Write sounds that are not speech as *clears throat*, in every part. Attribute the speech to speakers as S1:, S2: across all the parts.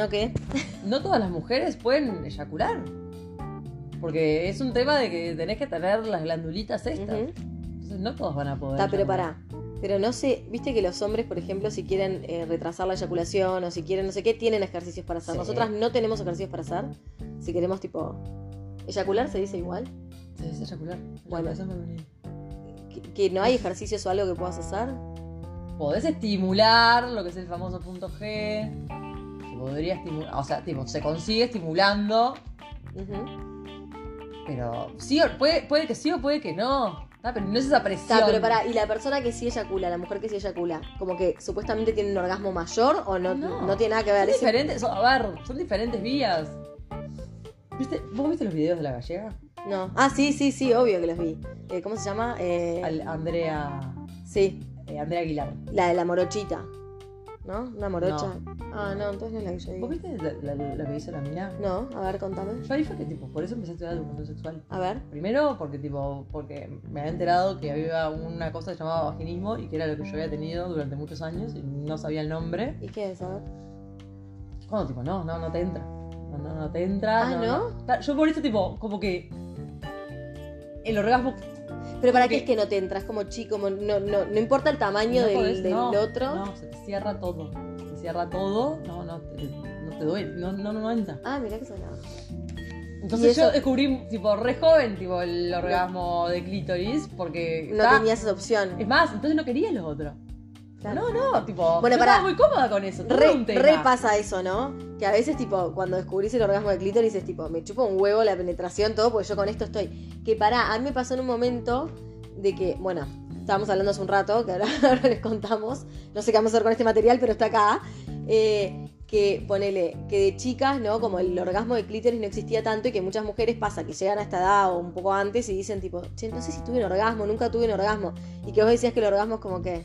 S1: ¿No qué?
S2: no todas las mujeres pueden eyacular. Porque es un tema de que tenés que tener las glandulitas estas. Entonces no todos van a poder.
S1: Está, pero pará. Pero no sé, viste que los hombres, por ejemplo, si quieren eh, retrasar la eyaculación o si quieren no sé qué, tienen ejercicios para hacer.
S2: Sí.
S1: Nosotras no tenemos ejercicios para hacer. Si queremos, tipo. ¿Eyacular se dice igual?
S2: Se dice eyacular.
S1: Bueno. ¿Que, que no hay ejercicios o algo que puedas hacer?
S2: Podés estimular lo que es el famoso punto G. Podría estimular. O sea, tipo, se consigue estimulando. Pero sí, puede, puede que sí o puede que no. Ah, pero no es esa presión.
S1: Está, pero pará, ¿y la persona que sí eyacula, la mujer que sí eyacula, como que supuestamente tiene un orgasmo mayor o no, no.
S2: No.
S1: tiene nada que
S2: Son
S1: ver? Es-
S2: diferentes, son- a ver, son diferentes vías. ¿Viste? ¿Vos viste los videos de la gallega?
S1: No. Ah, sí, sí, sí, obvio que los vi. Eh, ¿Cómo se llama? Eh,
S2: Al- Andrea.
S1: Sí,
S2: eh, Andrea Aguilar.
S1: la de la morochita. ¿No? ¿Una morocha? Ah, no, entonces no es la que yo digo.
S2: ¿Vos viste la, la- la que hizo la mina?
S1: No, a ver, contame.
S2: Yo ahí fue que tipo, por eso empecé a estudiar educación sexual.
S1: A ver.
S2: Primero porque tipo, porque me había enterado que había una cosa llamada vaginismo y que era lo que yo había tenido durante muchos años y no sabía el nombre.
S1: ¿Y qué es? A ver.
S2: Cuando tipo, no, no, no te entra. No, no, no te entra.
S1: Ah, ¿no?
S2: Claro, Yo por eso tipo, como que el orgasmo
S1: Pero para qué es que no te entras como chico, como no, no, no importa el tamaño
S2: no
S1: del,
S2: podés-
S1: del
S2: no,
S1: otro.
S2: No, se te cierra todo. Se cierra todo, no, no, te, no te duele, no, no, no entra.
S1: Ah, mirá que sonaba.
S2: Entonces
S1: ¿Y
S2: yo descubrí, tipo, re joven, tipo, el orgasmo de clítoris, porque...
S1: No tenías esa opción.
S2: Es más, entonces no quería los otros.
S1: Claro.
S2: No, no, tipo...
S1: Bueno,
S2: yo estaba muy cómoda con eso.
S1: Re, re pasa eso, ¿no? Que a veces, tipo, cuando descubrís el orgasmo de clítoris es tipo, me chupa un huevo la penetración, todo, porque yo con esto estoy. Que pará, a mí me pasó en un momento de que, bueno, estábamos hablando hace un rato, que ahora, *laughs* ahora les contamos, no sé qué vamos a hacer con este material, pero está acá. eh, que ponele, que de chicas, ¿no? Como el orgasmo de clítoris no existía tanto y que muchas mujeres pasa que llegan a esta edad o un poco antes y dicen tipo, che, no sé si tuve un orgasmo, nunca tuve un orgasmo. Y que vos decías que el orgasmo es como que.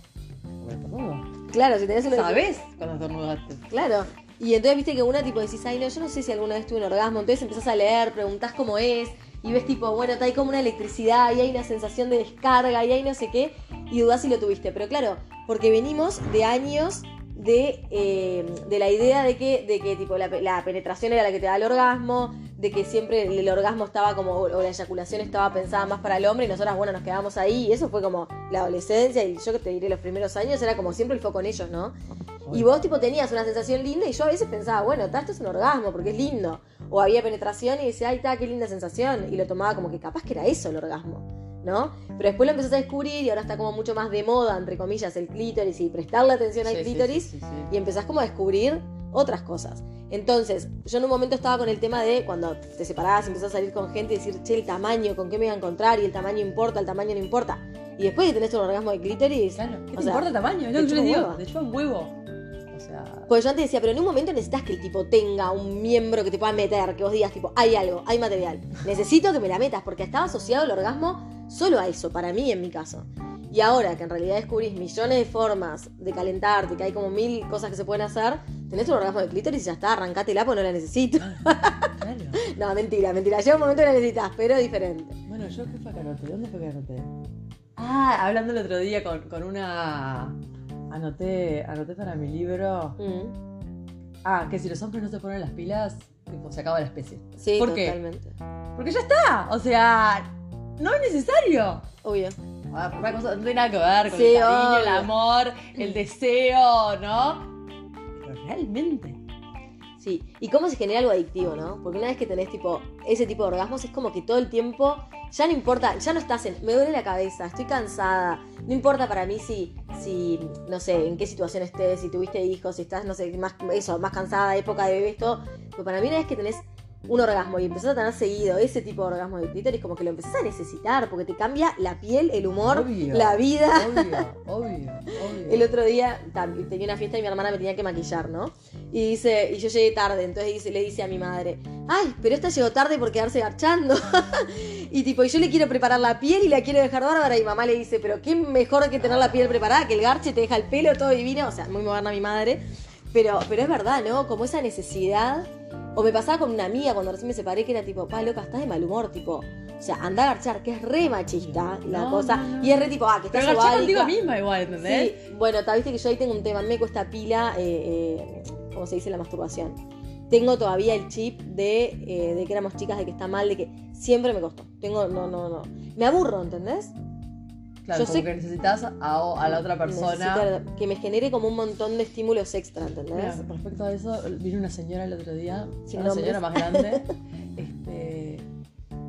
S1: Claro, si tenés un
S2: ¿Sabés cuando estornudaste?
S1: Claro. Y entonces viste que una tipo decís, ay no, yo no sé si alguna vez tuve un orgasmo. Entonces empezás a leer, preguntás cómo es, y ves tipo, bueno, hay como una electricidad, y hay una sensación de descarga, y hay no sé qué, y dudás si lo tuviste. Pero claro, porque venimos de años de, eh, de la idea de que, de que tipo la, pe- la penetración era la que te da el orgasmo, de que siempre el, el orgasmo estaba como, o la eyaculación estaba pensada más para el hombre, y nosotras, bueno, nos quedamos ahí, y eso fue como la adolescencia, y yo que te diré los primeros años, era como siempre el foco en ellos, ¿no? Y vos tipo tenías una sensación linda y yo a veces pensaba, bueno, ta, esto es un orgasmo porque es lindo. O había penetración y decía, ay, ta, qué linda sensación. Y lo tomaba como que capaz que era eso el orgasmo, ¿no? Pero después lo empezás a descubrir y ahora está como mucho más de moda, entre comillas, el clítoris y prestarle atención al
S2: Sí,
S1: clítoris.
S2: sí, sí, sí.
S1: Y empezás como a descubrir otras cosas. Entonces, yo en un momento estaba con el tema de cuando te separabas y empezás a salir con gente y decir, che, el tamaño, con qué me voy a encontrar, y el tamaño importa, el tamaño no importa. Y después de tenés un orgasmo de clítoris,
S2: Claro, ¿qué
S1: o
S2: te
S1: sea,
S2: importa el tamaño?
S1: Te
S2: yo
S1: chupa
S2: les digo.
S1: huevo.
S2: Te chupa un huevo.
S1: Pues yo antes decía, pero en un momento necesitas que el tipo tenga un miembro que te pueda meter, que vos digas, tipo, hay algo, hay material. Necesito que me la metas, porque estaba asociado el orgasmo solo a eso, para mí en mi caso. Y ahora que en realidad descubrís millones de formas de calentarte, que hay como mil cosas que se pueden hacer, tenés un orgasmo de clítoris y ya está, arrancátela porque no la necesito.
S2: Claro. *laughs*
S1: No, mentira, mentira. Llega un momento que la necesitas, pero diferente.
S2: Bueno, yo qué fue que anoté. ¿Dónde fue que anoté? Ah, hablando el otro día con, con una. Anoté, anoté para mi libro.
S1: Mm.
S2: Ah, que si los hombres no se ponen las pilas, tipo, se acaba la especie.
S1: Sí,
S2: ¿Por qué?
S1: totalmente.
S2: Porque ya está. O sea, no es necesario.
S1: Obvio.
S2: Ah, no tiene nada que ver con
S1: Sí,
S2: el cariño, el amor, el deseo, ¿no? Pero realmente.
S1: Sí, y cómo se genera algo adictivo, ¿no? Porque una vez que tenés tipo ese tipo de orgasmos es como que todo el tiempo ya no importa, ya no estás en, me duele la cabeza, estoy cansada, no importa para mí si, si, no sé, en qué situación estés, si tuviste hijos, si estás, no sé, más, eso, más cansada, época de bebés, todo, pero para mí una vez que tenés un orgasmo y empezás a tener seguido ese tipo de orgasmo de clítoris, como que lo empezás a necesitar, porque te cambia la piel, el humor,
S2: Obvio.
S1: la vida.
S2: Obvio, *laughs* obvio, obvio.
S1: El otro día tenía una fiesta y mi hermana me tenía que maquillar, ¿no? Y dice, y yo llegué tarde, entonces dice, le dice a mi madre, ay, pero esta llegó tarde por quedarse garchando. *laughs* y tipo, y yo le quiero preparar la piel y la quiero dejar bárbara. Y mamá le dice, pero qué mejor que tener la piel preparada, que el garche te deja el pelo todo divino. O sea, muy moderna mi madre. Pero, pero es verdad, ¿no? Como esa necesidad. O me pasaba con una amiga cuando recién me separé que era tipo, pa, loca, estás de mal humor, tipo. O sea, anda a garchar, que es re machista la
S2: No,
S1: cosa.
S2: no, no.
S1: Y es re tipo, ah, que estás
S2: Pero garché contigo misma igual, ¿entendés?
S1: Sí, bueno, viste que yo ahí tengo un tema, me cuesta pila, eh, eh, ¿cómo se dice? La masturbación. tengo todavía el chip de, eh, de que éramos chicas, de que está mal, de que siempre me costó. Tengo, no, no, no. Me aburro, ¿entendés?
S2: Claro,
S1: Yo
S2: como
S1: sé-
S2: que necesitas a, a la otra persona.
S1: Que me genere como un montón de estímulos extra, ¿entendés?
S2: Mira, respecto a eso, vino una señora el otro día,
S1: Sin
S2: una
S1: nombres.
S2: señora más grande, *laughs* este,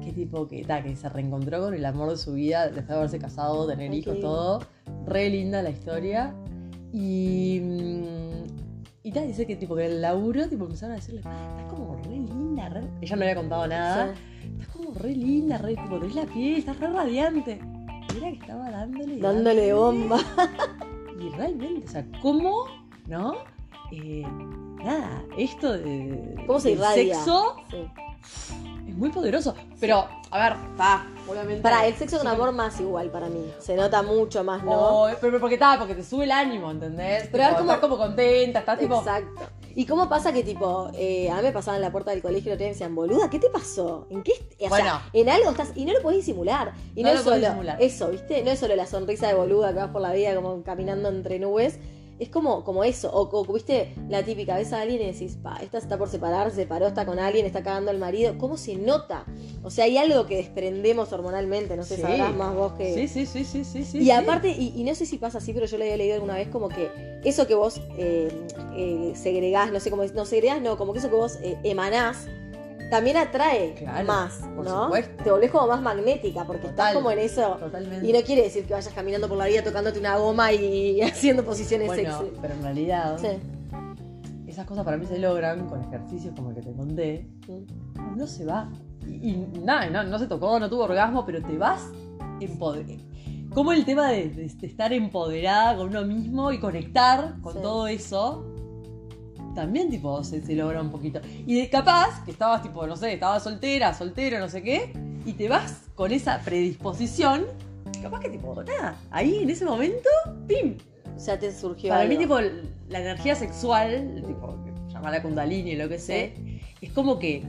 S2: que tipo que, ta, que se reencontró con el amor de su vida después de haberse casado, tener hijos, todo. Re linda la historia. Y. mm, Y tal, dice que tipo que en el laburo tipo, empezaron a decirle, estás como re linda, re-". Ella no había contado nada.
S1: Sí.
S2: Estás como re linda, re, tipo, tenés la piel, estás re radiante. Era que estaba dándole. y
S1: Dándole bomba. *laughs*
S2: y realmente, o sea, ¿cómo, no? Eh, nada, esto de.
S1: ¿Cómo se irradia?
S2: sexo
S1: Sí.
S2: es muy poderoso. Pero, a ver, está, obviamente.
S1: Para, el sexo es un amor más igual para mí. Se nota mucho más, ¿no?
S2: Oh, pero, porque está, porque te sube el ánimo, ¿entendés?
S1: Pero cómo-
S2: estás como contenta, estás tipo.
S1: Exacto. ¿Y cómo pasa que, tipo, eh, a mí me pasaba en la puerta del colegio y otro día me decían, boluda, ¿qué te pasó? ¿En qué? O
S2: Bueno.
S1: sea, en algo estás. Y no lo podés disimular. Y no,
S2: No
S1: es
S2: lo
S1: solo
S2: disimular.
S1: eso, ¿viste? No es solo la sonrisa de boluda que vas por la vida como caminando entre nubes. Es como, como eso. O, o, viste, la típica, ves a alguien y decís, pa, esta está por separar, se separó, está con alguien, está cagando al marido. ¿Cómo se nota? O sea, hay algo que desprendemos hormonalmente, no sé,
S2: Sí.
S1: sabrás más vos que.
S2: Sí, sí, sí, sí, sí, sí.
S1: Y
S2: sí.
S1: aparte, y, y no sé si pasa así, pero yo lo había leído alguna vez como que eso que vos eh, eh, segregás, no sé cómo no segregás, no, como que eso que vos eh, emanás, también atrae
S2: Claro,
S1: más,
S2: por
S1: ¿no?
S2: supuesto.
S1: Te volvés como más magnética, porque estás como en eso.
S2: Totalmente.
S1: Y no quiere decir que vayas caminando por la vida tocándote una goma y *laughs* haciendo posiciones
S2: bueno,
S1: sexy.
S2: pero en realidad,
S1: Sí.
S2: esas cosas para mí se logran con ejercicios como el que te conté.
S1: Mm.
S2: no se va. Y, y nada, no, no se tocó, no tuvo orgasmo, pero te vas empoderada. Como el tema de, de- de estar empoderada con uno mismo y conectar con
S1: Sí.
S2: todo eso, también tipo se, se logra un poquito. Y de capaz, que estabas tipo, no sé, estabas soltera, soltero, no sé qué, y te vas con esa predisposición, capaz que tipo, nada, ahí en ese momento, ¡pim!
S1: O sea, te surgió.
S2: Para mí,
S1: algo.
S2: tipo, la energía sexual, tipo, llamada kundalini o lo que sé, es como que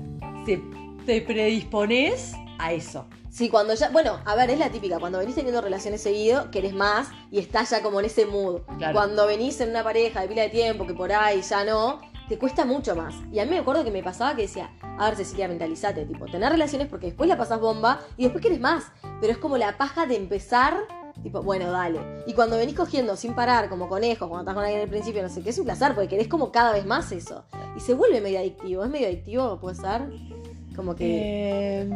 S2: te, te predispones a eso.
S1: Sí, cuando ya. Bueno, a ver, es la típica. Cuando venís teniendo relaciones seguido, querés más y estás ya como en ese mood.
S2: Claro.
S1: Cuando venís en una pareja de pila de tiempo, que por ahí ya no, te cuesta mucho más. Y a mí me acuerdo que me pasaba que decía, a ver, Cecilia, mentalizate, tipo, tener relaciones porque después la pasás bomba y después querés más. Pero es como la paja de empezar. Tipo, bueno, dale. Y cuando venís cogiendo sin parar, como conejos, cuando estás con alguien al principio, no sé qué, es un placer, porque querés como cada vez más eso. Y se vuelve medio adictivo. ¿Es medio adictivo? ¿Puede ser? Como que.
S2: Eh,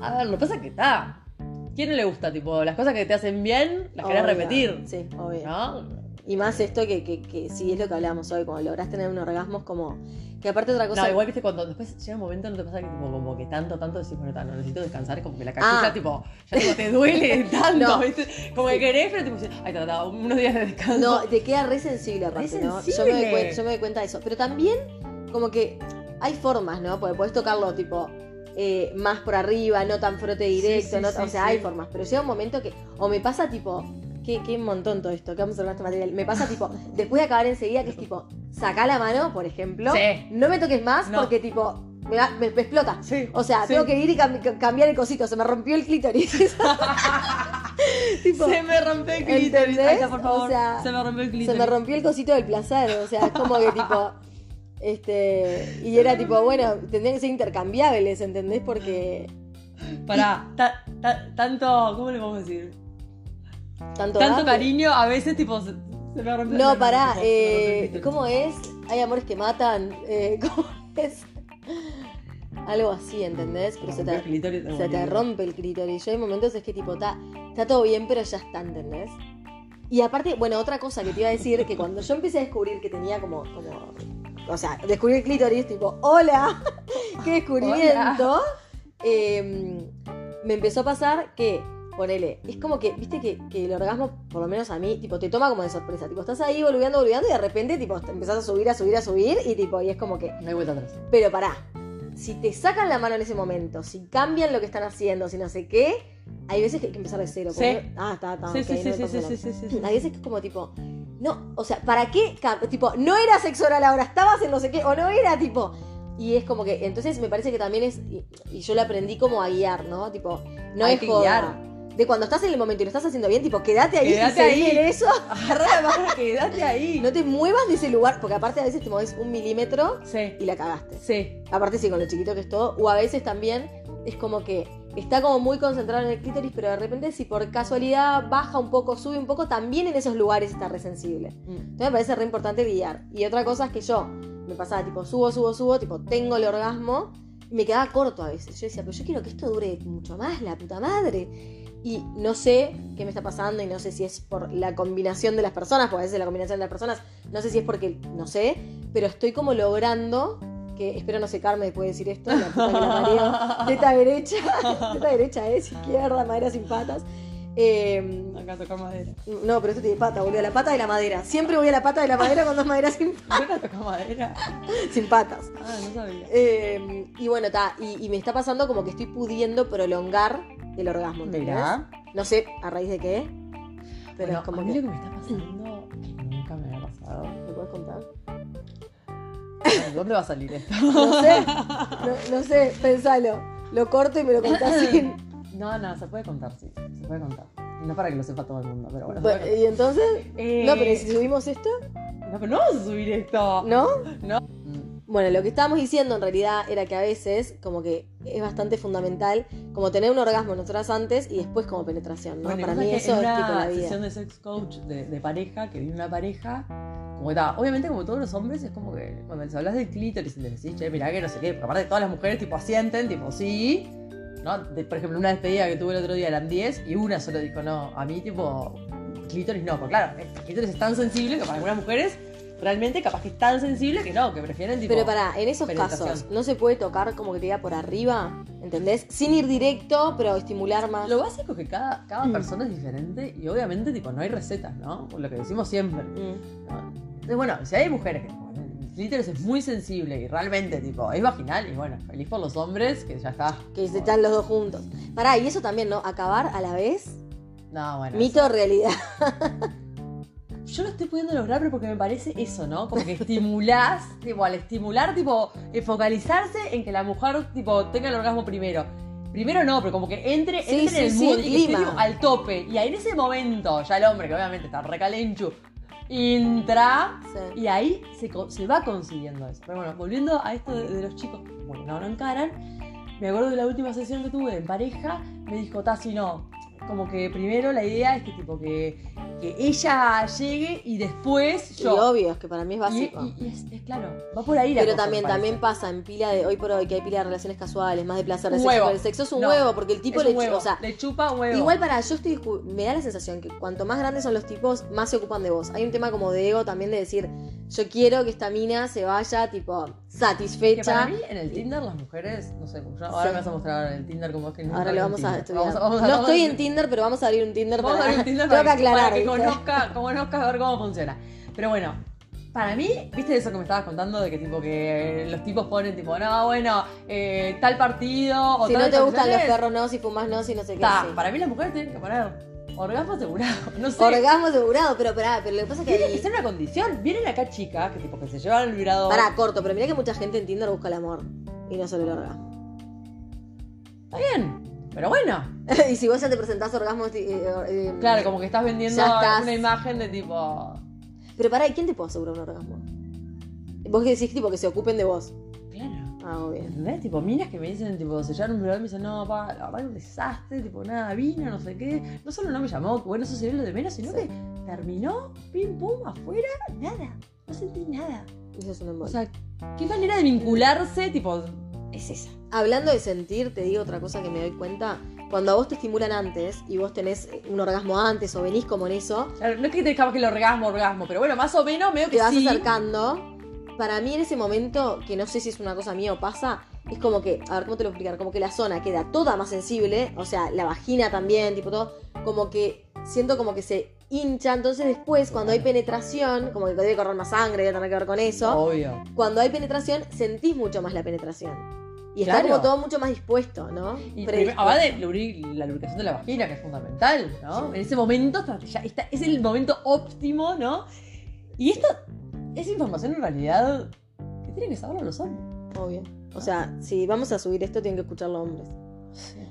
S2: a ver, lo que pasa es que está. ¿Quién no le gusta? Tipo, las cosas que te hacen bien, las querés repetir.
S1: Sí, obvio.
S2: ¿No?
S1: Y más esto que, que, que sí es lo que hablábamos hoy, como lográs tener un orgasmo, es como. Que aparte otra cosa.
S2: No, igual viste cuando después llega un momento, no te pasa que tipo, como que tanto, tanto decís, bueno, no necesito descansar, como que la cachucha,
S1: Ah.
S2: tipo, ya tipo, te duele *laughs* tanto,
S1: No.
S2: ¿viste? Como que querés, pero tipo, ay, ta, ta, unos días de descanso.
S1: No, te queda re sensible aparte,
S2: Re
S1: ¿no? Yo me,
S2: sensible.
S1: doy yo me doy cuenta de eso. Pero también, como que hay formas, ¿no? Porque podés tocarlo, tipo, eh, más por arriba, no tan frote directo,
S2: Sí, sí,
S1: no-
S2: sí,
S1: o sea, hay formas. Pero llega un momento que, o me pasa, tipo, qué, qué montón todo esto, que vamos a hablar de este material. Me pasa, tipo, *laughs* después de acabar enseguida, que es tipo, saca la mano, por ejemplo,
S2: Sí.
S1: no me toques más
S2: No.
S1: porque, tipo, me, va- me- me explota.
S2: Sí.
S1: O sea, tengo que ir y cam- ca- cambiar el cosito. Se me rompió el clítoris. *laughs* *laughs* tipo,
S2: Se me rompió el clítoris. está, por favor.
S1: O sea,
S2: se me rompió el clítoris.
S1: se me rompió el cosito del placer. O sea, es como que tipo. Este. Y era tipo, bueno, tendrían que ser intercambiables, ¿entendés? Porque.
S2: Pará, ta- ta- tanto, ¿cómo le podemos decir?
S1: Tanto,
S2: Tanto cariño, a veces tipo se, se me rompe
S1: No, pará.
S2: tipo, me
S1: Eh. ¿Cómo es? Hay amores que matan. Eh, *laughs* ¿Cómo es? Algo así, ¿entendés? Pero se te, se te rompe el clítoris. Yo hay momentos es que tipo, está está todo bien, pero ya está, ¿entendés? Y aparte, bueno, otra cosa que te iba a decir, que cuando yo empecé a descubrir que tenía como, como o sea, descubrí el clítoris, tipo, hola, *laughs* qué descubrimiento, eh, me empezó a pasar que, ponele, es como que, viste que, que el orgasmo, por lo menos a mí, tipo, te toma como de sorpresa, tipo, estás ahí volviendo, volviendo y de repente, tipo, te empezás a subir, a subir, a subir y tipo, y es como que,
S2: No hay vuelta atrás.
S1: pero pará, si te sacan la mano en ese momento, si cambian lo que están haciendo, si no sé qué, hay veces que hay que empezar de cero.
S2: Sí.
S1: porque- Ah, está, está.
S2: Sí,
S1: ok,
S2: sí,
S1: no
S2: sí, sí, sí, sí, sí.
S1: Hay veces que es como tipo, no, o sea, ¿para qué? Tipo, no era sexo oral ahora, estabas en no sé qué, o no era tipo. Y es como que, entonces me parece que también es, y, y yo lo aprendí como a guiar, ¿no? Tipo, no
S2: Hay
S1: es
S2: que
S1: joda.
S2: guiar.
S1: de cuando estás en el momento y lo estás haciendo bien, tipo, quédate ahí
S2: Quédate
S1: y
S2: ahí.
S1: en eso. *laughs*
S2: Agarra la quédate ahí.
S1: No te muevas de ese lugar, porque aparte a veces te mueves un milímetro
S2: Sí,
S1: y la cagaste.
S2: sí.
S1: Aparte sí, con lo chiquito que es todo. O a veces también es como que está como muy concentrado en el clítoris, pero de repente si por casualidad baja un poco, sube un poco, también en esos lugares está resensible.
S2: Mm.
S1: Entonces me parece re importante guiar. Y otra cosa es que yo me pasaba tipo subo, subo, subo, tipo tengo el orgasmo y me quedaba corto a veces. Yo decía, pero yo quiero que esto dure mucho más, la puta madre. Y no sé qué me está pasando y no sé si es por la combinación de las personas, porque a veces la combinación de las personas, no sé si es porque, no sé, pero estoy como logrando, que espero no secarme después de decir esto, la puta que la parió, teta derecha, teta derecha es, izquierda, madera sin patas. Eh,
S2: Acá tocar madera.
S1: no, pero esto tiene pata, boludo, la pata de la madera. Siempre voy a la pata de la madera cuando es madera sin, *laughs*
S2: Acá tocar madera.
S1: sin patas.
S2: Ah, no sabía.
S1: Eh, y bueno, está, y, y me está pasando como que estoy pudiendo prolongar el orgasmo, ¿entendés? No sé a raíz de qué, pero
S2: Bueno,
S1: es como
S2: a mí
S1: que...
S2: lo que me está pasando, ¿Dónde va a salir esto? *laughs*
S1: No sé, no, no sé, pensalo. Lo corto y me lo contás *laughs* sin...
S2: No, no, se puede contar, sí. Se puede contar. No para que lo sepa todo el mundo, pero bueno.
S1: Bueno, y entonces...
S2: Eh,
S1: No, pero ¿y si subimos esto?
S2: No, pero no vamos a subir esto.
S1: ¿No?
S2: No.
S1: Bueno, lo que estábamos diciendo en realidad era que a veces como que es bastante fundamental como tener un orgasmo nosotras antes y después como penetración, ¿no?
S2: Bueno,
S1: Para mí eso es
S2: una
S1: tipo la vida.
S2: sesión de sex coach de, de pareja, que viene una pareja, como que obviamente como todos los hombres, es como que cuando les hablas del clítoris y les decís, che, mirá que no sé qué, porque aparte todas las mujeres tipo asienten, tipo sí, ¿no? De- por ejemplo, una despedida que tuve el otro día eran 10 y una solo dijo, no, a mí tipo, clítoris no, porque claro, el clítoris es tan sensible que para algunas mujeres realmente capaz que es tan sensible que no, que prefieren tipo...
S1: Pero para, en esos casos, ¿no se puede tocar como que te diga por arriba? ¿Entendés? Sin ir directo, pero estimular más.
S2: Lo básico es que cada, cada
S1: Mm.
S2: persona es diferente y obviamente tipo no hay recetas, ¿no? Por lo que decimos siempre.
S1: Mm.
S2: ¿no? Entonces, bueno, si hay mujeres que clítoris es muy sensible y realmente tipo es vaginal, y bueno, feliz por los hombres que ya está.
S1: Que se están los dos juntos. Pará, y eso también, ¿no? Acabar a la vez.
S2: No, bueno.
S1: Mito o realidad. *laughs*
S2: Yo lo estoy pudiendo lograr, pero porque me parece eso, ¿no? Como que estimulás, *laughs* tipo, al estimular, tipo, eh, focalizarse en que la mujer, tipo, tenga el orgasmo primero. Primero no, pero como que entre,
S1: Sí,
S2: entre
S1: sí,
S2: en el
S1: sí,
S2: mood y que esté,
S1: clima.
S2: tipo, al tope. Y ahí en ese momento, ya el hombre, que obviamente está recalenchu, entra y ahí se, se va consiguiendo eso. Pero bueno, volviendo a esto de, de los chicos, bueno, no, no encaran. Me acuerdo de la última sesión que tuve en pareja, me dijo, Tassi, no. Como que primero la idea es que tipo que, que ella llegue y después
S1: Y
S2: yo.
S1: obvio, es que para mí es
S2: Y,
S1: básico.
S2: y- y es, es claro, va por ahí la
S1: Pero
S2: cosa,
S1: también, también pasa en pila de hoy por hoy que hay pila de relaciones casuales, más de placer de
S2: Un
S1: sexo.
S2: huevo.
S1: El sexo es un
S2: No,
S1: huevo, porque el tipo le
S2: huevo,
S1: o sea,
S2: le chupa un huevo.
S1: Igual para, yo estoy, me da la sensación que cuanto más grandes son los tipos, más se ocupan de vos. Hay un tema como de ego también de decir, yo quiero que esta mina se vaya, tipo,
S2: que para
S1: satisfecha.
S2: mí en el Tinder las mujeres, no sé, yo- ahora
S1: Sí.
S2: me vas a mostrar en el Tinder como es que
S1: Ahora lo vamos a
S2: Tinder.
S1: estudiar.
S2: Vamos a- vamos a-
S1: no estoy en Tinder, pero vamos a abrir un Tinder
S2: Vamos a
S1: para,
S2: abrir un Tinder *laughs* para,
S1: que aclarar.
S2: para que conozca, conozcas a ver cómo funciona. Pero bueno, para mí, ¿viste eso que me estabas contando? De que tipo que los tipos ponen tipo, no, bueno, eh, tal partido o
S1: Si
S2: tal
S1: no te gustan los perros, no, si fumas, no, si no sé qué.
S2: Ta,
S1: sí.
S2: Para mí las mujeres tienen que poner orgasmo asegurado. *laughs* No sé.
S1: Orgasmo asegurado, pero pará, pero lo que pasa es que
S2: Tiene que ser una condición. Vienen acá chicas que tipo que se llevan el vibrador.
S1: Pará, corto, pero mira que mucha gente en Tinder busca el amor y no solo el orgasmo.
S2: Está bien. Pero bueno. *laughs*
S1: y si vos ya te presentás orgasmo... eh, eh,
S2: Claro, como que estás vendiendo
S1: estás.
S2: una imagen de tipo.
S1: Pero pará, ¿y quién te puede asegurar un orgasmo? Vos que decís tipo que se ocupen de vos. Ah, obvio.
S2: ¿Entendés? Tipo, minas que me dicen, tipo, se llevan un y me dicen, no, pa, la verdad un desastre, tipo, nada, vino, no sé qué. No solo no me llamó, que bueno, eso sería lo de menos, sino
S1: Sí.
S2: que terminó, pim, pum, afuera, nada. No sentí nada.
S1: Eso es un
S2: O sea, qué manera de vincularse, tipo, es esa.
S1: Hablando de sentir, te digo otra cosa que me doy cuenta. Cuando a vos te estimulan antes y vos tenés un orgasmo antes o venís como en eso,
S2: Claro, no es que te capaz que el orgasmo, orgasmo, pero bueno, más o menos, medio que
S1: te vas
S2: sí.
S1: acercando. Para mí en ese momento, que no sé si es una cosa mía o pasa, es como que, a ver, ¿cómo te lo voy a explicar? Como que la zona queda toda más sensible, o sea, la vagina también, tipo todo, como que siento como que se hincha, entonces después cuando hay penetración, como que debe correr más sangre, debe tener que ver con eso,
S2: Obvio.
S1: cuando hay penetración sentís mucho más la penetración. Y está
S2: Claro.
S1: como todo mucho más dispuesto, ¿no?
S2: Y lubri- la lubricación de la vagina, que es fundamental, ¿no? En ese momento ya está- es el momento óptimo, ¿no? Y esto es información en realidad que tienen que saberlo los hombres.
S1: Obvio. O sea, si vamos a subir esto, tienen que escucharlo hombres.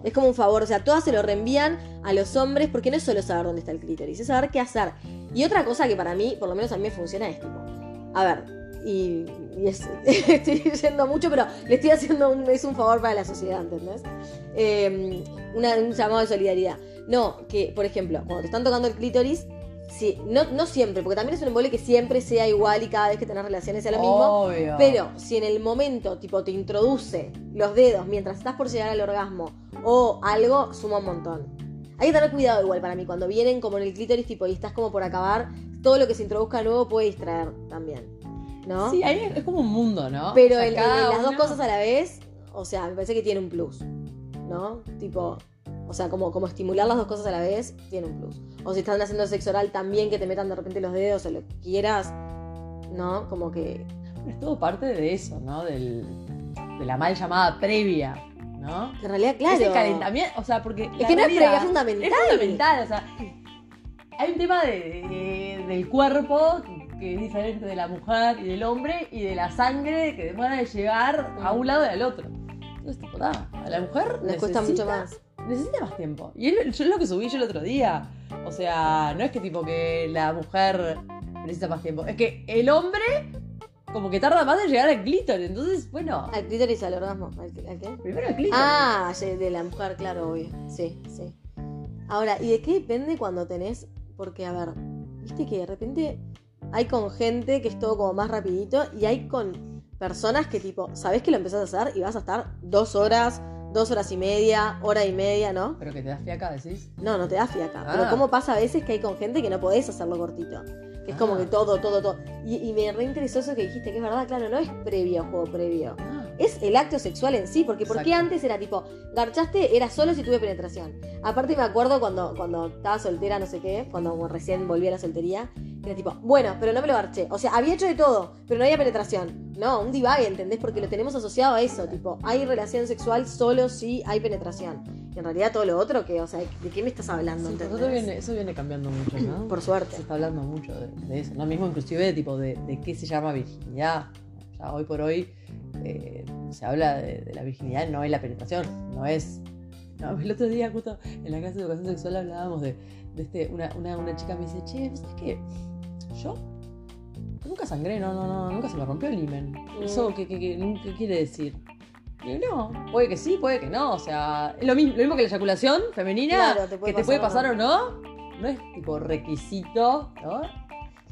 S1: Es como un favor, o sea, todas se lo reenvían a los hombres porque no es solo saber dónde está el clítoris, es saber qué hacer. Y otra cosa que para mí, por lo menos a mí me funciona es tipo, a ver, y, y es- *laughs* estoy diciendo mucho, pero le estoy haciendo un, es un favor para la sociedad, ¿entendés? Eh, una- un llamado de solidaridad. No, que, por ejemplo, cuando te están tocando el clítoris, sí, no, no siempre, porque también es un embole que siempre sea igual y cada vez que tenés relaciones sea lo mismo.
S2: Obvio.
S1: Pero si en el momento, tipo, te introduce los dedos mientras estás por llegar al orgasmo o algo, suma un montón. Hay que tener cuidado igual para mí, cuando vienen como en el clítoris, tipo, y estás como por acabar, todo lo que se introduzca nuevo puede distraer también. ¿No?
S2: Sí, ahí es, como un mundo, ¿no?
S1: Pero
S2: O sea,
S1: el- las dos cosas a la vez, o sea, me parece que tiene un plus. ¿No? Tipo, o sea, como, como estimular las dos cosas a la vez, tiene un plus. O si están haciendo sexo oral también, que te metan de repente los dedos o lo que quieras, ¿no? Como que
S2: Es todo parte de eso, ¿no? Del, de la mal llamada previa, ¿no?
S1: en realidad, claro.
S2: Ese calentamiento, o sea, porque.
S1: Es que no es previa, es fundamental.
S2: Es fundamental, o sea. Hay un tema de, de- del cuerpo que es diferente de la mujer y del hombre y de la sangre que demora de llegar a un lado y al otro. Entonces, tipo, nada, a la mujer
S1: Les cuesta mucho más.
S2: Necesita más tiempo. Y yo es lo que subí yo el otro día. O sea, no es que tipo que la mujer necesita más tiempo. Es que el hombre como que tarda más en llegar al clítoris. Entonces, bueno,
S1: Al clítoris al orgasmo. ¿Al, al qué?
S2: primero el clítoris.
S1: Ah, de la mujer, claro, obvio. Sí, sí. Ahora, ¿y de qué depende cuando tenés? Porque, a ver, viste que de repente hay con gente que es todo como más rapidito y hay con personas que tipo, sabés que lo empezás a hacer y vas a estar dos horas, dos horas y media, hora y media, ¿no?
S2: Pero que te das fiaca, decís.
S1: No, no te da fiaca.
S2: Ah.
S1: Pero cómo pasa a veces que hay con gente que no podés hacerlo cortito. Que es como
S2: Ah.
S1: que todo, todo, todo. Y, y me reinteresó eso que dijiste, que es verdad, claro, no es previo, juego previo.
S2: Ah,
S1: Es el acto sexual en sí, porque ¿por qué
S2: Exacto.
S1: antes era tipo, garchaste era solo si tuve penetración? Aparte me acuerdo cuando, cuando estaba soltera, no sé qué, cuando recién volví a la soltería, era tipo, bueno, pero no me lo garché. O sea, había hecho de todo, pero no había penetración. No, un divague, ¿entendés? Porque lo tenemos asociado a eso, tipo, hay relación sexual solo si hay penetración. Y en realidad todo lo otro que, o sea, ¿de qué me estás hablando?
S2: sí, eso, viene, eso viene cambiando mucho, ¿no? *clears throat*
S1: Por suerte.
S2: Se está hablando mucho de, de eso, ¿no? Mismo inclusive de, tipo de, de qué se llama virginidad. Hoy por hoy eh, se habla de, de la virginidad, no es la penetración, no es... No, el otro día justo en la clase de educación sexual hablábamos de, de este, una, una, una chica me dice, che, ¿vos sabés qué? Yo nunca sangré, no, no, no, nunca se me rompió el himen. ¿Eso qué, qué, qué- qué quiere decir? No, puede que sí, puede que no. O sea, es lo mismo, lo mismo que la eyaculación femenina,
S1: Claro, te
S2: que te puede
S1: pasar
S2: pasar o no. No es tipo requisito, ¿no?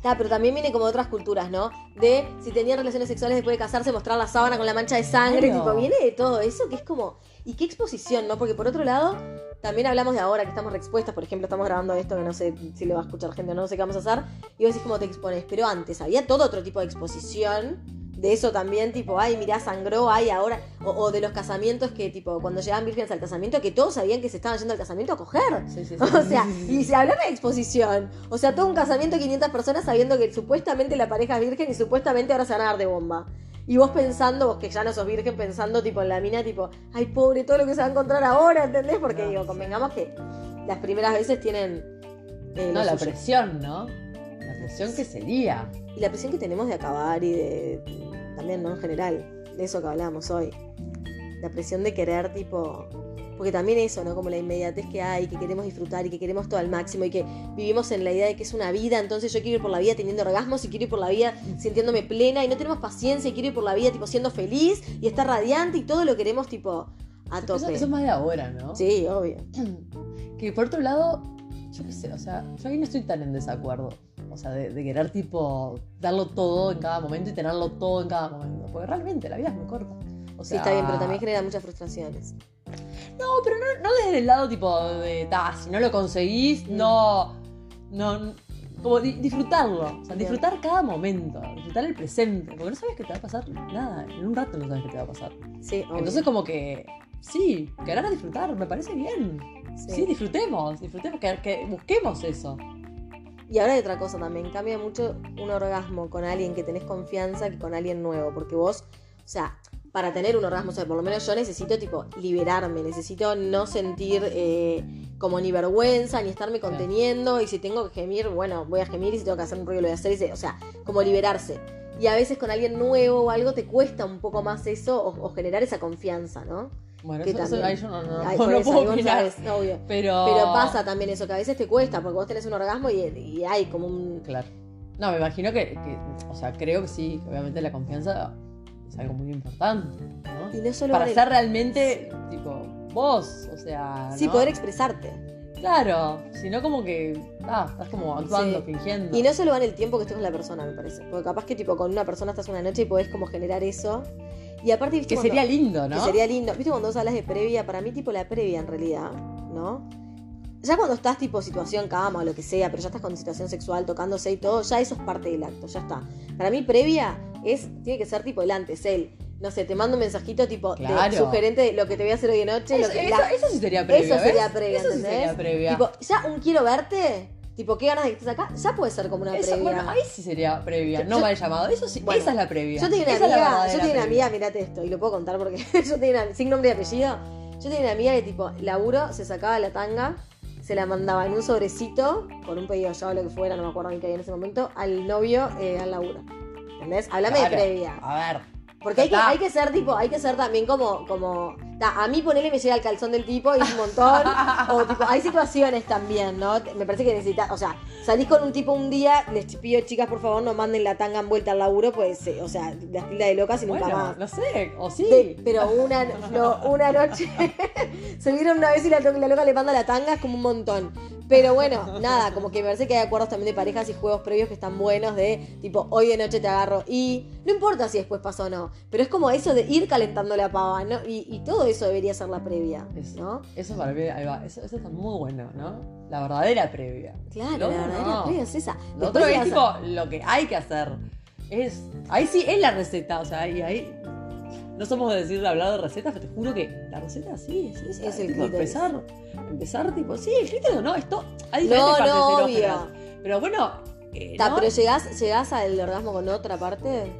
S1: Claro, pero también viene como de otras culturas, ¿no? De si tenían relaciones sexuales después de casarse, mostrar la sábana con la mancha de sangre,
S2: Claro.
S1: tipo, viene de todo eso que es como. Y qué exposición, ¿no? Porque por otro lado, también hablamos de ahora que estamos reexpuestas, por ejemplo, estamos grabando esto que no sé si lo va a escuchar gente o no, no sé qué vamos a hacer, y vos decís cómo te expones, pero antes había todo otro tipo de exposición. De eso también, tipo, ay, mirá, sangró, ay, ahora. O, o de los casamientos que, tipo, cuando llegaban vírgenes al casamiento, que todos sabían que se estaban yendo al casamiento a coger.
S2: Sí, sí, sí. *laughs*
S1: O sea, y se hablaba de exposición. O sea, todo un casamiento de 500 personas sabiendo que supuestamente la pareja es virgen y supuestamente ahora se van a dar de bomba. Y vos pensando, vos que ya no sos virgen, pensando tipo en la mina, tipo, ay, pobre, todo lo que se va a encontrar ahora, ¿entendés? Porque
S2: No,
S1: digo, convengamos que las primeras veces tienen. eh,
S2: No, la
S1: suyo.
S2: presión, ¿no? La presión que sería.
S1: Y la presión que tenemos de acabar y de. También, ¿no? En general, de eso que hablábamos hoy. La presión de querer, tipo. Porque también eso, ¿no? Como la inmediatez que hay, que queremos disfrutar y que queremos todo al máximo y que vivimos en la idea de que es una vida, entonces yo quiero ir por la vida teniendo orgasmos y quiero ir por la vida sintiéndome plena y no tenemos paciencia y quiero ir por la vida, tipo, siendo feliz y estar radiante y todo lo queremos, tipo, a
S2: Eso,
S1: tope.
S2: eso es más de ahora, ¿no?
S1: Sí, obvio. *clears throat*
S2: Que por otro lado, yo qué sé, o sea, yo ahí no estoy tan en desacuerdo. O sea, de, de querer tipo darlo todo en cada momento y tenerlo todo en cada momento. Porque realmente la vida es muy corta. O
S1: Sí,
S2: sea,
S1: está bien, pero también genera muchas frustraciones.
S2: No, pero no, no desde el lado tipo de, ta, si no lo conseguís,
S1: Mm.
S2: no, no, como di- disfrutarlo, o sea, disfrutar cada momento, disfrutar el presente, porque no sabes que te va a pasar nada, en un rato no sabes qué te va a pasar.
S1: Sí, obvio.
S2: Entonces como que, sí, querer disfrutar, me parece bien.
S1: Sí.
S2: Sí, disfrutemos, disfrutemos, que, que busquemos eso.
S1: Y ahora hay otra cosa también, cambia mucho un orgasmo con alguien que tenés confianza que con alguien nuevo, porque vos, o sea, para tener un orgasmo, o sea, por lo menos yo necesito tipo liberarme, necesito no sentir eh, como ni vergüenza, ni estarme conteniendo, y si tengo que gemir, bueno, voy a gemir, y si tengo que hacer un ruido, lo voy a hacer, y o sea, como liberarse. Y a veces con alguien nuevo o algo te cuesta un poco más eso, o, o generar esa confianza, ¿no?
S2: Bueno,
S1: que
S2: eso, eso
S1: también-
S2: ahí yo no, no,
S1: Ay,
S2: no
S1: eso,
S2: puedo opinar.
S1: obvio.
S2: Pero...
S1: Pero pasa también eso, que a veces te cuesta, porque vos tenés un orgasmo y, y hay como un...
S2: Claro. No, me imagino que, que- o sea, creo que sí, obviamente la confianza es algo muy importante, ¿no?
S1: Y no solo
S2: Para
S1: el-
S2: ser realmente, tipo, vos, o sea,
S1: Sí,
S2: ¿no?
S1: poder expresarte.
S2: Claro, sino como que, ah, estás como actuando,
S1: Sí.
S2: fingiendo.
S1: Y no solo va en el tiempo que estés con la persona, me parece. Porque capaz que tipo con una persona estás una noche y podés como generar eso. Y aparte, ¿viste?
S2: Que
S1: cuando-
S2: sería lindo, ¿no?
S1: Que sería lindo. ¿Viste cuando vos hablas de previa? Para mí, tipo la previa en realidad, ¿no? Ya cuando estás tipo situación cama o lo que sea, pero ya estás con situación sexual, tocándose y todo, ya eso es parte del acto, ya está. Para mí previa es, tiene que ser tipo el antes, el, no sé, te mando un mensajito tipo de
S2: Claro.
S1: sugerente de lo que te voy a hacer hoy de noche.
S2: Eso,
S1: lo que,
S2: eso-
S1: la-
S2: eso sí sería previa,
S1: eso
S2: ¿ves?
S1: sería previa,
S2: Eso sí sería previa.
S1: Tipo, ya un quiero verte, tipo, qué ganas de que estés acá, ya puede ser como una
S2: Eso,
S1: previa.
S2: bueno, ahí sí sería previa,
S1: Yo-
S2: no
S1: yo-
S2: mal llamado. Eso sí,
S1: Bueno,
S2: esa es la previa.
S1: Yo tenía una
S2: Esa
S1: amiga, yo tenía una amiga, mirate esto, y lo puedo contar porque *laughs* yo tenía una, sin nombre y apellido, yo tenía una amiga que tipo, laburo, se sacaba la tanga, se la mandaba en un sobrecito, con un pedido ya o lo que fuera, no me acuerdo ni qué había en ese momento, al novio eh, al laburo. ¿Entendés? Háblame
S2: Claro.
S1: de previa.
S2: A ver.
S1: Porque hay que, hay que ser tipo, hay que ser también como, como. Ta, a mí ponele me llega el calzón del tipo y es un montón. o tipo, hay situaciones también, ¿no? Me parece que necesitas, o sea, salís con un tipo un día, les pido chicas por favor no manden la tanga en vuelta al laburo, pues, eh, o sea, las tildas de locas y nunca
S2: Bueno,
S1: más.
S2: no sé, o sí.
S1: De- pero una, no, una noche *laughs* se vieron una vez y la, la loca le manda la tanga, es como un montón. Pero bueno, nada, como que me parece que hay acuerdos también de parejas y juegos previos que están buenos de tipo, hoy de noche te agarro. Y no importa si después pasó o no, pero es como eso de ir calentando la pava, ¿no? Y, y todo eso debería ser la previa,
S2: Es-
S1: ¿no?
S2: Eso para mí, ahí va, eso, eso está muy bueno, ¿no? La verdadera previa.
S1: Claro,
S2: Lo
S1: la verdadera
S2: no.
S1: previa es esa.
S2: Lo otro es
S1: ibas
S2: tipo
S1: a-
S2: lo que hay que hacer. Es, ahí sí es la receta, o sea, y ahí no somos de decir de hablar de recetas, pero te juro que la receta sí es esa.
S1: Es el
S2: tipo, empezar, empezar tipo, sí, el clítoris no, esto hay
S1: No,
S2: diferentes partes
S1: no, obvio.
S2: Pero bueno, eh,
S1: Ta,
S2: ¿no?
S1: pero llegás, llegás al orgasmo con otra parte,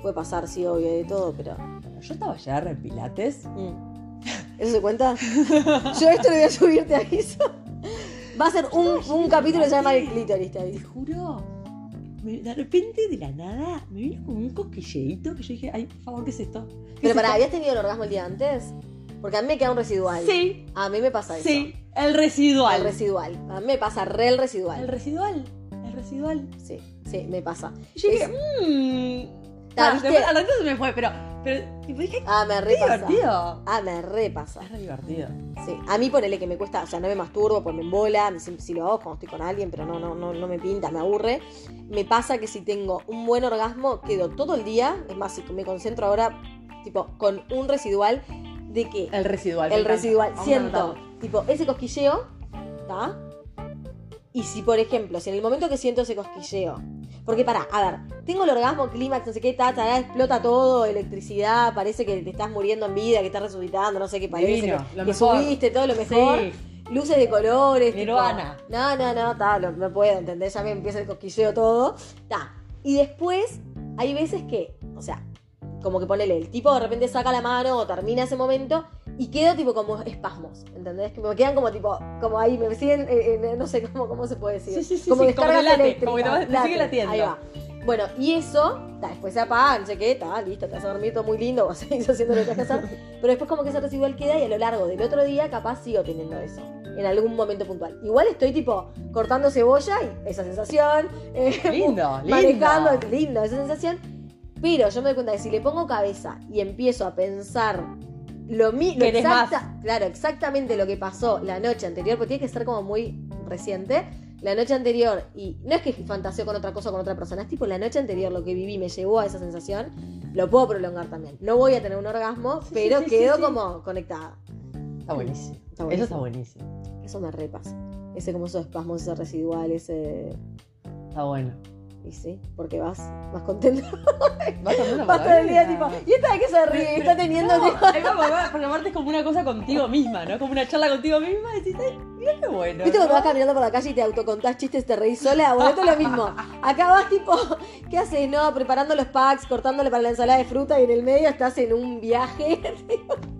S1: puede pasar, sí, obvio, de todo, pero.
S2: yo estaba ayer en Pilates.
S1: Mm. ¿Eso se cuenta? Yo esto lo voy a subir, te aviso. Va a ser un, un capítulo que se llama el clítoris, te
S2: Te juro, me- de repente de la nada me vino como un cosquilleito que yo dije, ay, por favor, ¿qué es esto? ¿Qué
S1: Pero
S2: es esto?
S1: ¿habías tenido el orgasmo el día antes? Porque a mí me queda un residual.
S2: Sí,
S1: A mí me pasa eso.
S2: sí, el residual.
S1: El residual. A mí me pasa re el residual.
S2: El residual, el residual.
S1: Sí, sí, me pasa.
S2: Y yo dije, mmm.
S1: Ta,
S2: Ah, después, al ratito se me fue, pero, pero tipo, dije,
S1: Ah, me
S2: qué
S1: re pasa.
S2: divertido.
S1: Ah, me re pasa.
S2: Es re divertido.
S1: Sí. A mí ponele que me cuesta, o sea, no me masturbo, pues me embola, me- si, si lo hago cuando estoy con alguien, pero no, no, no, no me pinta, me aburre. Me pasa que si tengo un buen orgasmo, quedo todo el día, es más, si me concentro ahora, tipo, con un residual de que
S2: El residual.
S1: el residual,
S2: Vamos
S1: siento, tipo, ese cosquilleo, ¿está? Y si, por ejemplo, si en el momento que siento ese cosquilleo, porque para, a ver, tengo el orgasmo, clímax, no sé qué, ta, ta, ta, explota todo, electricidad, parece que te estás muriendo en vida, que estás resucitando, no sé qué parece,
S2: Divino,
S1: que, que
S2: mejor.
S1: subiste, todo lo mejor,
S2: Sí.
S1: luces de colores,
S2: Nirvana.
S1: no, no, no, ta, lo- no puedo, ¿entendés? Ya me empieza el cosquilleo todo, ta. Y después, hay veces que, o sea, como que ponele, el tipo de repente saca la mano o termina ese momento y quedo tipo como espasmos, ¿entendés? Que me quedan como tipo, como ahí, me siguen, eh, eh, no sé cómo, cómo se puede decir.
S2: Sí, sí, sí,
S1: como
S2: sí, como
S1: descargas
S2: que late, como que te sigue latiendo.
S1: Ahí va. Bueno, y eso, ta, después se apaga, no sé qué, está listo, te vas a dormir todo muy lindo, *laughs* vas a seguir haciendo lo que tengas que hacer. Pero después como que ese residual queda y a lo largo del otro día capaz sigo teniendo eso. En algún momento puntual. Igual estoy tipo cortando cebolla y esa sensación. eh,
S2: Lindo, *laughs* lindo.
S1: manejando, lindo esa sensación. Pero yo me doy cuenta que si le pongo cabeza y empiezo a pensar lo mismo, claro, exactamente lo que pasó la noche anterior, porque tiene que ser como muy reciente. La noche anterior, y no es que fantaseo con otra cosa o con otra persona, es tipo la noche anterior lo que viví me llevó a esa sensación, lo puedo prolongar también. No voy a tener un orgasmo,
S2: Sí,
S1: pero
S2: sí, sí,
S1: quedo
S2: sí.
S1: como conectada.
S2: Está buenísimo.
S1: Está
S2: Eso está buenísimo.
S1: Eso me repasa. Ese como esos espasmos, ese residual, ese.
S2: Está bueno.
S1: Y sí, porque vas más contento. *laughs*
S2: Vas
S1: Vas todo el día tipo. ¿Y esta de qué se ríe? Está teniendo.
S2: No, va, va, porque aparte es como una cosa contigo misma, ¿no? Como una charla contigo misma y decís, mira qué bueno.
S1: ¿Viste cuando
S2: ¿no?
S1: vas caminando por la calle y te autocontás chistes, te reís sola? Bueno, esto es lo mismo. Acá vas tipo, *laughs* ¿qué haces? No, preparando los packs, cortándole para la ensalada de fruta y en el medio estás en un viaje. *laughs*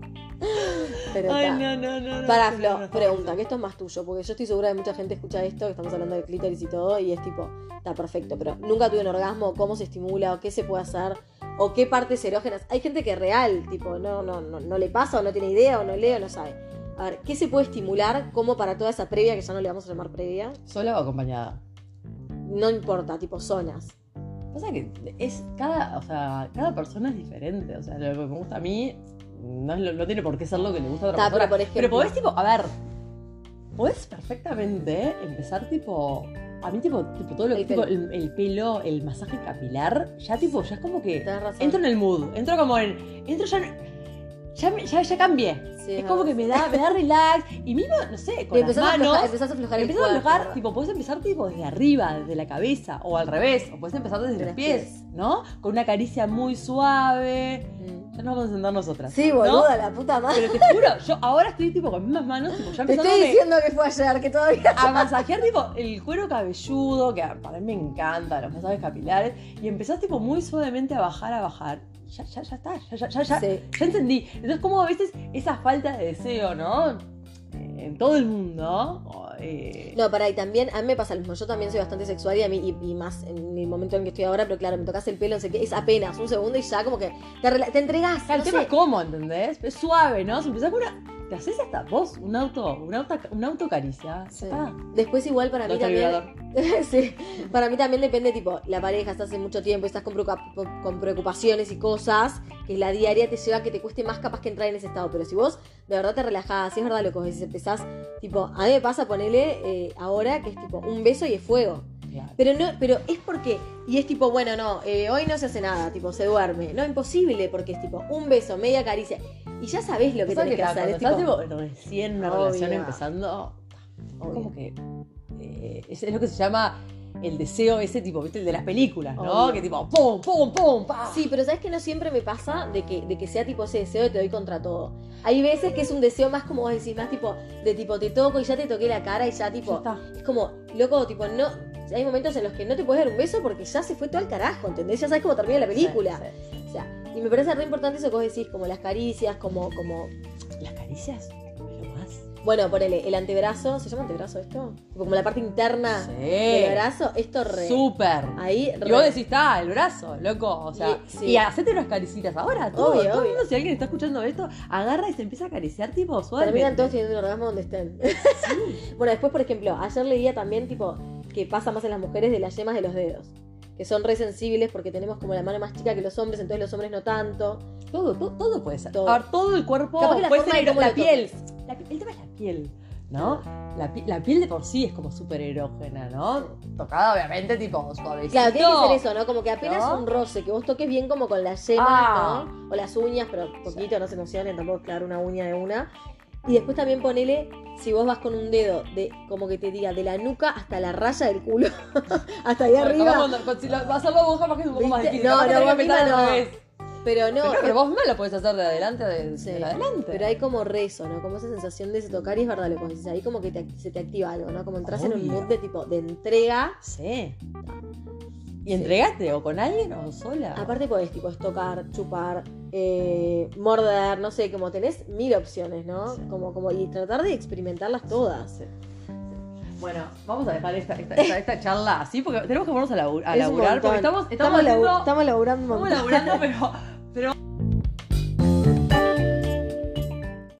S1: Pero
S2: Ay, no, no, no. no,
S1: Para,
S2: no,
S1: Flo,
S2: no, no.
S1: pregunta, que esto es más tuyo, porque yo estoy segura de que mucha gente escucha esto, que estamos hablando de clítoris y todo, y es tipo, está perfecto, pero nunca tuve un orgasmo, cómo se estimula, o qué se puede hacer, o qué partes erógenas. Hay gente que real, tipo, no, no, no, no le pasa, o no tiene idea, o no lee, o no sabe. A ver, ¿qué se puede estimular como para toda esa previa, que ya no le vamos a llamar previa?
S2: ¿Sola o acompañada?
S1: No importa, tipo zonas.
S2: Pasa que es cada, o sea, cada persona es diferente. O sea, lo que me gusta a mí no, es lo- no tiene por qué ser lo que le gusta a otra
S1: Ta,
S2: persona.
S1: pero por ejemplo-
S2: Pero podés, tipo, a ver, podés perfectamente empezar, tipo. A mí, tipo, tipo todo lo que tipo,
S1: pelo.
S2: el, el pelo, el masaje capilar, ya, tipo, ya es como que.
S1: Razón.
S2: Entro en el mood, entro como en. Entro ya. Ya, me- ya, ya cambié.
S1: Sí,
S2: es como que me da, me da relax. Y mismo, no sé, con las
S1: empezás, a
S2: manos.
S1: aflojar, empezás a aflojar el
S2: Empiezas a aflojar, tipo, puedes empezar tipo desde arriba, desde la cabeza, o al revés, o puedes empezar desde
S1: De
S2: los pies,
S1: pies.
S2: ¿no? Con una caricia muy suave.
S1: Mm.
S2: Ya nos vamos a sentar nosotras.
S1: Sí,
S2: ¿no?
S1: boluda, la puta madre.
S2: Pero te juro, yo ahora estoy tipo con mis mismas manos, tipo, ya
S1: Te estoy diciendo que fue ayer, que todavía...
S2: a masajear tipo el cuero cabelludo, que para mí me encanta, los masajes capilares, y empezás tipo muy suavemente a bajar, a bajar. Ya, ya, ya está, ya, ya, ya, ya,
S1: Sí.
S2: ya entendí. Entonces, como a veces esa falta de deseo, ¿no? Eh, En todo el mundo. eh,
S1: No, pará, y también, a mí me pasa lo mismo, yo también soy bastante sexual y a mí, y, y más en el momento en que estoy ahora, pero claro, me tocas el pelo, no sé qué, es apenas un segundo y ya como que te, te entregás,
S2: Claro,
S1: no
S2: el tema
S1: sé.
S2: es cómo, ¿entendés? Es suave, ¿no? Si empezás con una. Te haces hasta vos un auto, un auto, ya
S1: Sí.
S2: está.
S1: Después igual para
S2: No
S1: mí también... *laughs* sí, para mí también depende, tipo, la pareja, estás hace mucho tiempo y estás con, con preocupaciones y cosas, que la diaria te lleva a que te cueste más capaz que entrar en ese estado, pero si vos de verdad te relajás, si es verdad lo que vos decís, empezás, tipo, a mí me pasa ponerle eh, ahora que es tipo un beso y es fuego.
S2: Claro.
S1: Pero no, pero es porque, y es tipo, bueno, no, eh, hoy no se hace nada, tipo, se duerme. No, imposible, porque es tipo, un beso, media caricia. Y ya sabés lo que
S2: ¿Sabes
S1: tenés que
S2: qué?
S1: hacer. Es tipo,
S2: estás tipo, recién una relación empezando, como que eh, es, es lo que se llama el deseo ese tipo, ¿viste? El de las películas, ¿no? Que tipo, pum, pum, pum, pa.
S1: Sí, pero sabes que no siempre me pasa de que, de que sea tipo ese deseo de te doy contra todo. Hay veces que es un deseo más como vos decís, más tipo, de tipo te toco y ya te toqué la cara y ya tipo. Es como, loco, tipo, no. Hay momentos en los que no te puedes dar un beso porque ya se fue todo al carajo, ¿entendés? Ya sabes cómo termina la película.
S2: Sí, sí.
S1: Y me parece re importante eso que vos decís, como las caricias, como, como
S2: Las caricias, lo más.
S1: Bueno, ponele, el antebrazo, ¿se llama antebrazo esto? Tipo, como la parte interna
S2: Sí.
S1: del brazo, esto re.
S2: Súper.
S1: Ahí re.
S2: Y vos decís, está, el brazo, loco. O sea,
S1: Y- sí.
S2: y hacete unas caricitas ahora. Todo,
S1: Obvio,
S2: todo
S1: obvio.
S2: mundo, si alguien está escuchando esto, agarra y se empieza a acariciar, tipo, suave.
S1: Terminan todos teniendo un orgasmo donde estén. *laughs* bueno, después, por ejemplo, ayer leía también, tipo, que pasa más en las mujeres de las yemas de los dedos. Que son re sensibles porque tenemos como la mano más chica que los hombres, entonces los hombres no tanto.
S2: Todo, todo, todo puede ser.
S1: Todo.
S2: A ver, todo el cuerpo
S1: la
S2: puede ser la piel. La el tema es la piel, ¿no? La, pi- la piel de por sí es como súper erógena, ¿no? Tocada, obviamente, tipo suavecito.
S1: Claro, tiene que ser eso, ¿no? Como que apenas
S2: ¿No?
S1: un roce, que vos toques bien como con las yemas,
S2: Ah.
S1: ¿no? O las uñas, pero poquito, no se emocionen, tampoco claro una uña de una. Y después también ponele, si vos vas con un dedo de, como que te diga, de la nuca hasta la raya del culo, *laughs* hasta ahí arriba.
S2: capaz cuando- si lo vas a vos, capaz que es un poco más difícil.
S1: No, no, vos misma no. Pero no,
S2: Pero, no, pero vos misma lo podés hacer de adelante, de,
S1: Sí.
S2: de adelante.
S1: Pero hay como rezo, ¿no? Como esa sensación de tocar y es verdad lo que decís. Ahí como que te- se te activa algo, ¿no? Como entras en un mood de tipo, de entrega.
S2: Sí. ¿Y entregaste o con alguien o sola?
S1: Aparte podés tipo es tocar, chupar, eh, morder, no sé, como tenés mil opciones, ¿no?
S2: Sí.
S1: Como, como, y tratar de experimentarlas todas.
S2: Sí. Bueno, vamos a dejar esta, esta, esta, esta charla así porque tenemos que ponernos a, labu- a laburar porque estamos, estamos,
S1: labu-
S2: haciendo-
S1: estamos laburando un
S2: estamos laburando, *laughs* pero